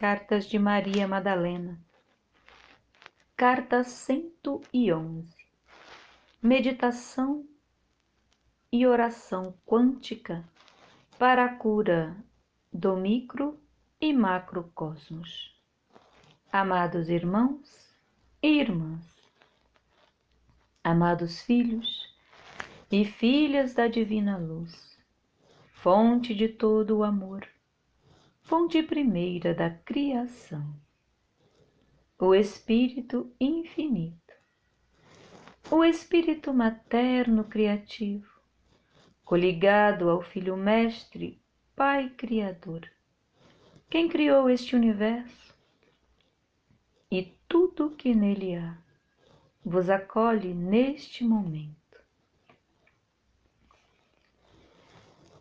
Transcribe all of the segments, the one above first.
Cartas de Maria Madalena. Carta 111. Meditação e oração quântica para a cura do micro e macrocosmos. Amados irmãos e irmãs, amados filhos e filhas da divina luz, fonte de todo o amor fonte primeira da criação, o Espírito infinito, o Espírito materno criativo, coligado ao Filho Mestre, Pai Criador, quem criou este universo. E tudo que nele há, vos acolhe neste momento.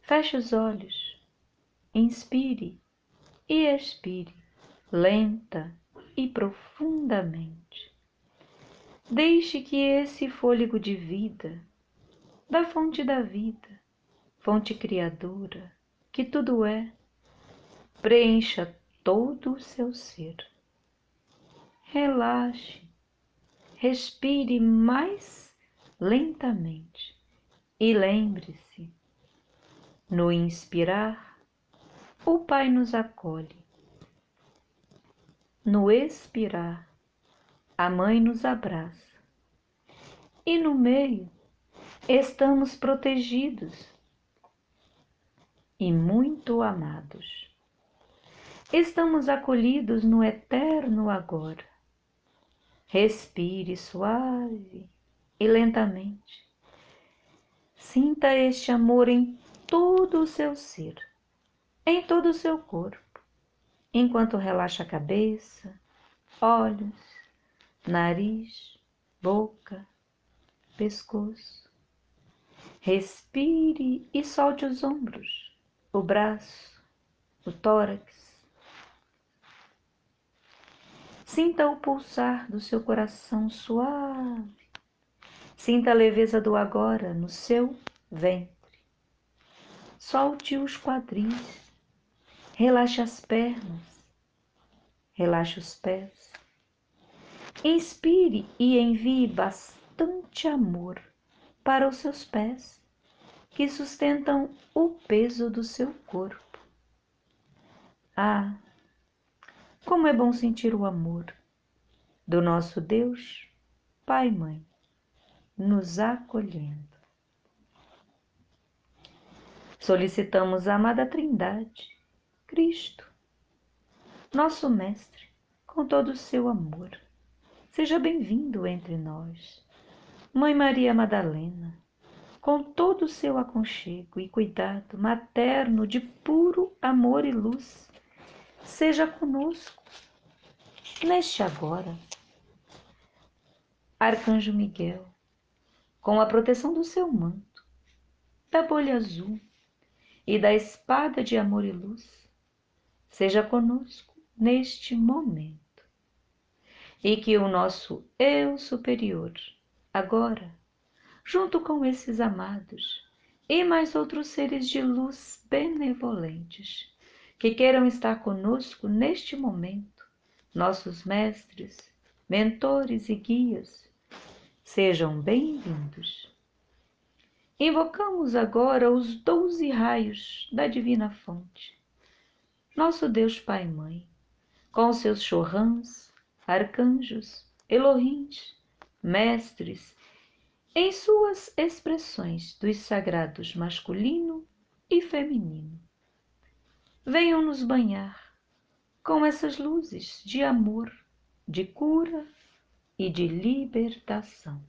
Feche os olhos, inspire e expire lenta e profundamente. Deixe que esse fôlego de vida, da fonte da vida, fonte criadora, que tudo é, preencha todo o seu ser. Relaxe, respire mais lentamente e lembre-se, no inspirar, o Pai nos acolhe. No expirar, a Mãe nos abraça. E no meio, estamos protegidos e muito amados. Estamos acolhidos no eterno agora. Respire suave e lentamente. Sinta este amor em todo o seu ser em todo o seu corpo, enquanto relaxa a cabeça, olhos, nariz, boca, pescoço. Respire e solte os ombros, o braço, o tórax. Sinta o pulsar do seu coração suave. Sinta a leveza do agora no seu ventre. Solte os quadris Relaxe as pernas, relaxe os pés. Inspire e envie bastante amor para os seus pés, que sustentam o peso do seu corpo. Ah, como é bom sentir o amor do nosso Deus, Pai e Mãe, nos acolhendo. Solicitamos a amada Trindade Cristo, nosso Mestre, com todo o seu amor. Seja bem-vindo entre nós. Mãe Maria Madalena, com todo o seu aconchego e cuidado materno de puro amor e luz, seja conosco neste agora. Arcanjo Miguel, com a proteção do seu manto, da bolha azul e da espada de amor e luz, seja conosco neste momento. E que o nosso eu superior, agora, junto com esses amados e mais outros seres de luz benevolentes, que queiram estar conosco neste momento, nossos mestres, mentores e guias, sejam bem-vindos. Invocamos agora os doze raios da Divina Fonte nosso Deus Pai e Mãe, com seus chorrãs, arcanjos, elohins, mestres, em suas expressões dos sagrados masculino e feminino. Venham nos banhar com essas luzes de amor, de cura e de libertação.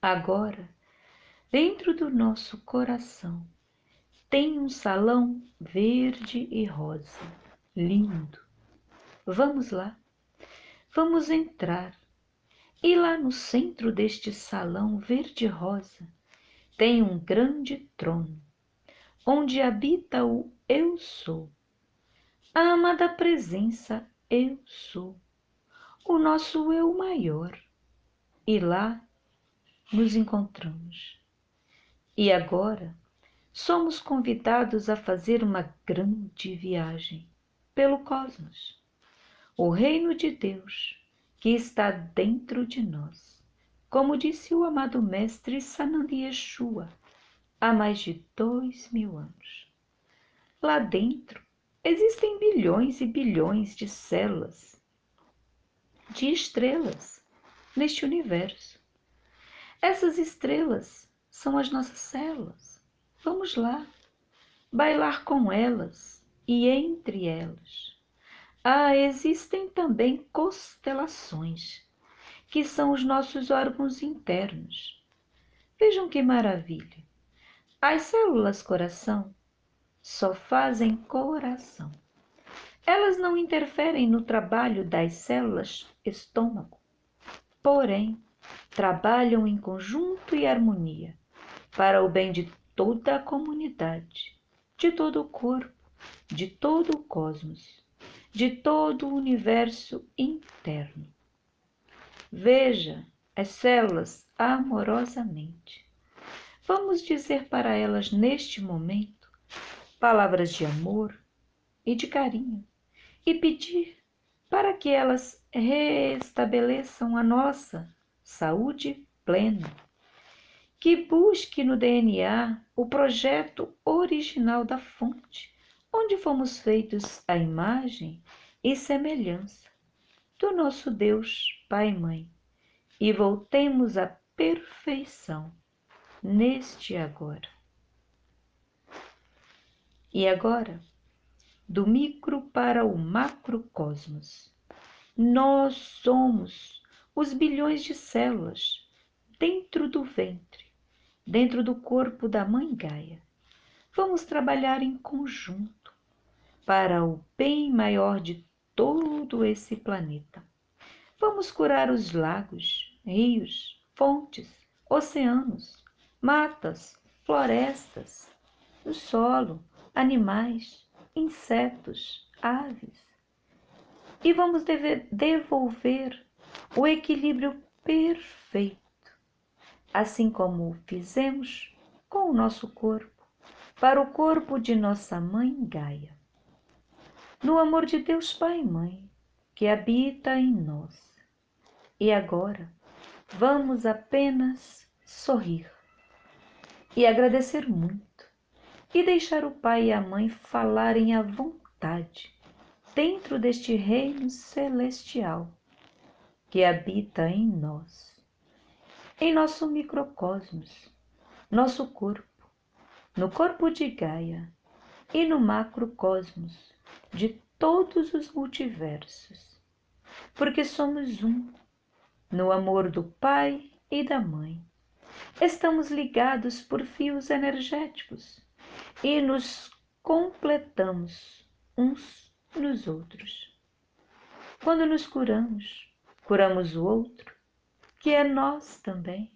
Agora, dentro do nosso coração, tem um salão verde e rosa, lindo. Vamos lá, vamos entrar. E lá no centro deste salão verde-rosa tem um grande trono, onde habita o Eu Sou, a amada presença Eu Sou, o nosso Eu maior. E lá nos encontramos. E agora somos convidados a fazer uma grande viagem pelo cosmos. O reino de Deus que está dentro de nós, como disse o amado mestre Sananda Yeshua há mais de dois mil anos. Lá dentro existem bilhões e bilhões de células, de estrelas neste universo. Essas estrelas são as nossas células. Vamos lá, bailar com elas e entre elas. Ah, existem também constelações, que são os nossos órgãos internos. Vejam que maravilha! As células coração só fazem coração. Elas não interferem no trabalho das células estômago, porém, trabalham em conjunto e harmonia para o bem de toda a comunidade, de todo o corpo, de todo o cosmos, de todo o universo interno. Veja as células amorosamente Vamos dizer para elas neste momento palavras de amor e de carinho e pedir para que elas restabeleçam a nossa saúde plena. Que busque no DNA o projeto original da fonte, onde fomos feitos à imagem e semelhança do nosso Deus Pai e Mãe, e voltemos à perfeição neste agora. E agora, do micro para o macrocosmos, nós somos os bilhões de células dentro do ventre, dentro do corpo da Mãe Gaia. Vamos trabalhar em conjunto para o bem maior de todo esse planeta. Vamos curar os lagos, rios, fontes, oceanos, matas, florestas, o solo, animais, insetos, aves. E vamos devolver o equilíbrio perfeito, assim como fizemos com o nosso corpo, para o corpo de nossa mãe Gaia. No amor de Deus Pai e Mãe, que habita em nós. E agora, vamos apenas sorrir e agradecer muito, e deixar o pai e a mãe falarem à vontade dentro deste reino celestial que habita em nós, em nosso microcosmos, nosso corpo, no corpo de Gaia e no macrocosmos de todos os multiversos, porque somos um no amor do Pai e da Mãe estamos ligados por fios energéticos e nos completamos uns nos outros. Quando nos curamos, curamos o outro, que é nós também.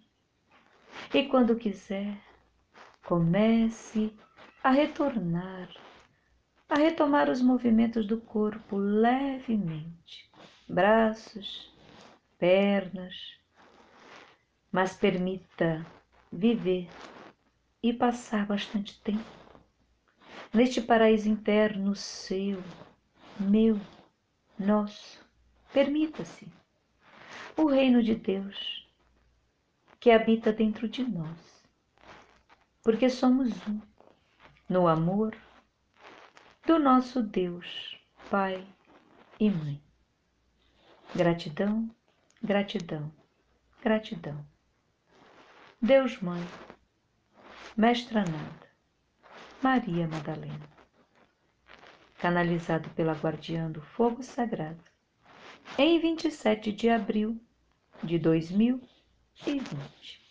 E quando quiser, comece a retornar, a retomar os movimentos do corpo levemente, braços, pernas, mas permita viver e passar bastante tempo neste paraíso interno seu, meu, nosso. Permita-se o reino de Deus que habita dentro de nós, porque somos um no amor do nosso Deus, Pai e Mãe. Gratidão, gratidão, gratidão. Deus Mãe, Mestra Nada, Maria Madalena, canalizado pela Guardiã do Fogo Sagrado, em 27 de abril de 2020.